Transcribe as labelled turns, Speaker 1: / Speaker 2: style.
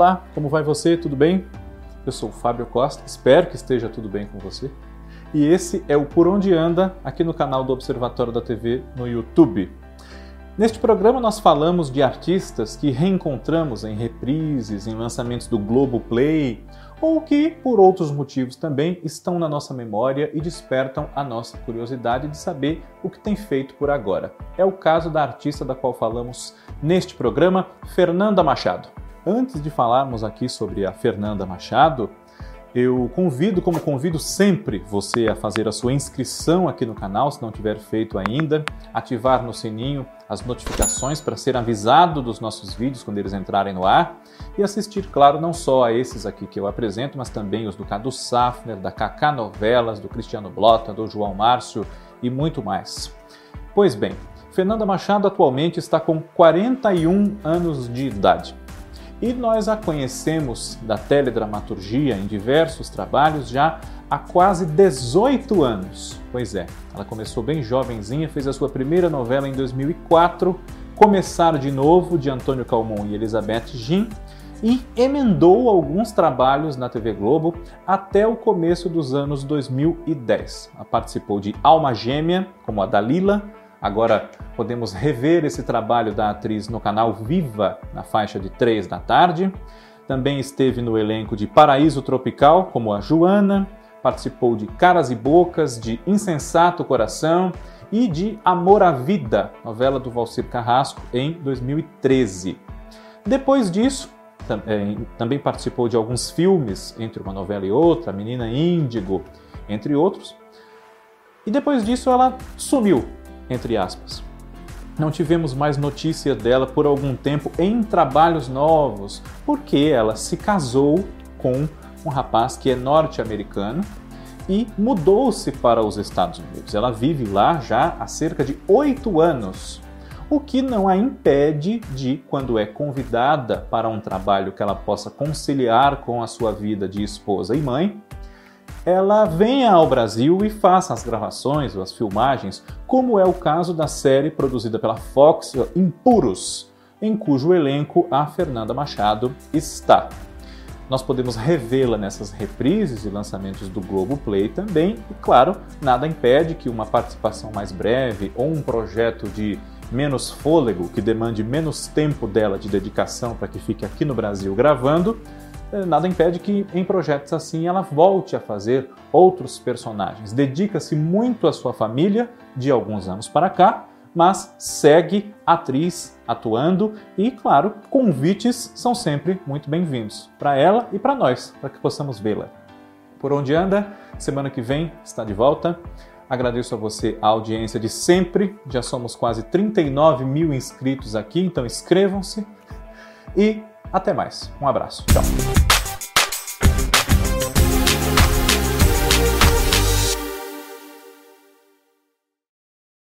Speaker 1: Olá, como vai você? Tudo bem? Eu sou o Fábio Costa, espero que esteja tudo bem com você. E esse é o Por Onde Anda, aqui no canal do Observatório da TV no YouTube. Neste programa nós falamos de artistas que reencontramos em reprises, em lançamentos do Globo Play, ou que, por outros motivos também, estão na nossa memória e despertam a nossa curiosidade de saber o que tem feito por agora. É o caso da artista da qual falamos neste programa, Fernanda Machado. Antes de falarmos aqui sobre a Fernanda Machado, eu convido, como convido sempre você a fazer a sua inscrição aqui no canal, se não tiver feito ainda, ativar no sininho as notificações para ser avisado dos nossos vídeos quando eles entrarem no ar e assistir, claro, não só a esses aqui que eu apresento, mas também os do Cadu Safner, da Kaká Novelas, do Cristiano Blota, do João Márcio e muito mais. Pois bem, Fernanda Machado atualmente está com 41 anos de idade. E nós a conhecemos da teledramaturgia em diversos trabalhos já há quase 18 anos. Pois é, ela começou bem jovenzinha, fez a sua primeira novela em 2004, Começar de Novo, de Antônio Calmon e Elizabeth Gin, e emendou alguns trabalhos na TV Globo até o começo dos anos 2010. Ela participou de Alma Gêmea, como a Dalila, Agora podemos rever esse trabalho da atriz no canal Viva, na faixa de 3 da tarde. Também esteve no elenco de Paraíso Tropical, como a Joana, participou de Caras e Bocas, de Insensato Coração e de Amor à Vida, novela do Valcir Carrasco, em 2013. Depois disso, também participou de alguns filmes, entre uma novela e outra, Menina Índigo, entre outros. E depois disso ela sumiu entre aspas. Não tivemos mais notícia dela por algum tempo em trabalhos novos, porque ela se casou com um rapaz que é norte-americano e mudou-se para os Estados Unidos. Ela vive lá já há cerca de oito anos, o que não a impede de, quando é convidada para um trabalho que ela possa conciliar com a sua vida de esposa e mãe, ela venha ao Brasil e faça as gravações ou as filmagens, como é o caso da série produzida pela Fox Impuros, em cujo elenco a Fernanda Machado está. Nós podemos revê-la nessas reprises e lançamentos do Globo Play também, e claro, nada impede que uma participação mais breve ou um projeto de menos fôlego, que demande menos tempo dela de dedicação para que fique aqui no Brasil gravando, nada impede que em projetos assim ela volte a fazer outros personagens. Dedica-se muito à sua família de alguns anos para cá, mas segue atriz atuando e, claro, convites são sempre muito bem-vindos para ela e para nós, para que possamos vê-la. Por onde anda? Semana que vem está de volta. Agradeço a você a audiência de sempre. Já somos quase 39 mil inscritos aqui, então inscrevam-se. E até mais. Um abraço. Tchau.